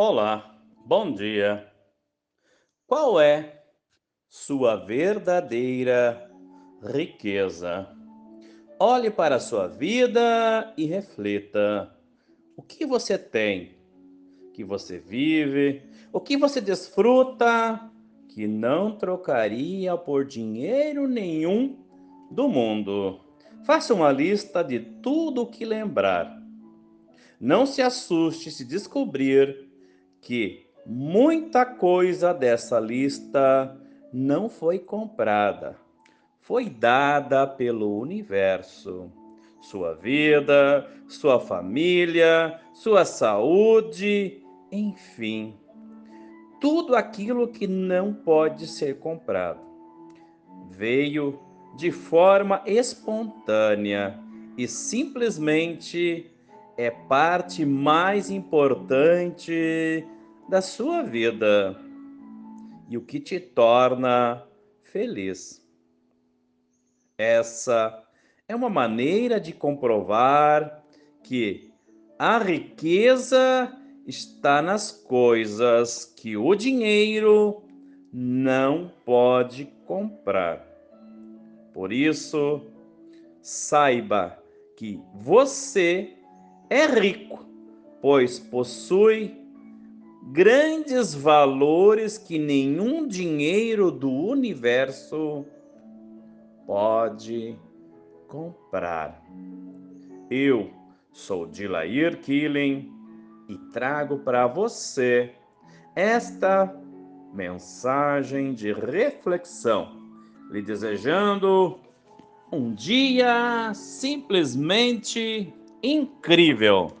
Olá, bom dia. Qual é sua verdadeira riqueza? Olhe para a sua vida e reflita. O que você tem? Que você vive? O que você desfruta que não trocaria por dinheiro nenhum do mundo? Faça uma lista de tudo o que lembrar. Não se assuste se descobrir que muita coisa dessa lista não foi comprada, foi dada pelo universo. Sua vida, sua família, sua saúde, enfim, tudo aquilo que não pode ser comprado. Veio de forma espontânea e simplesmente é parte mais importante da sua vida e o que te torna feliz. Essa é uma maneira de comprovar que a riqueza está nas coisas que o dinheiro não pode comprar. Por isso, saiba que você é rico, pois possui grandes valores que nenhum dinheiro do universo pode comprar. Eu sou Dilair Killing e trago para você esta mensagem de reflexão, lhe desejando um dia simplesmente incrível.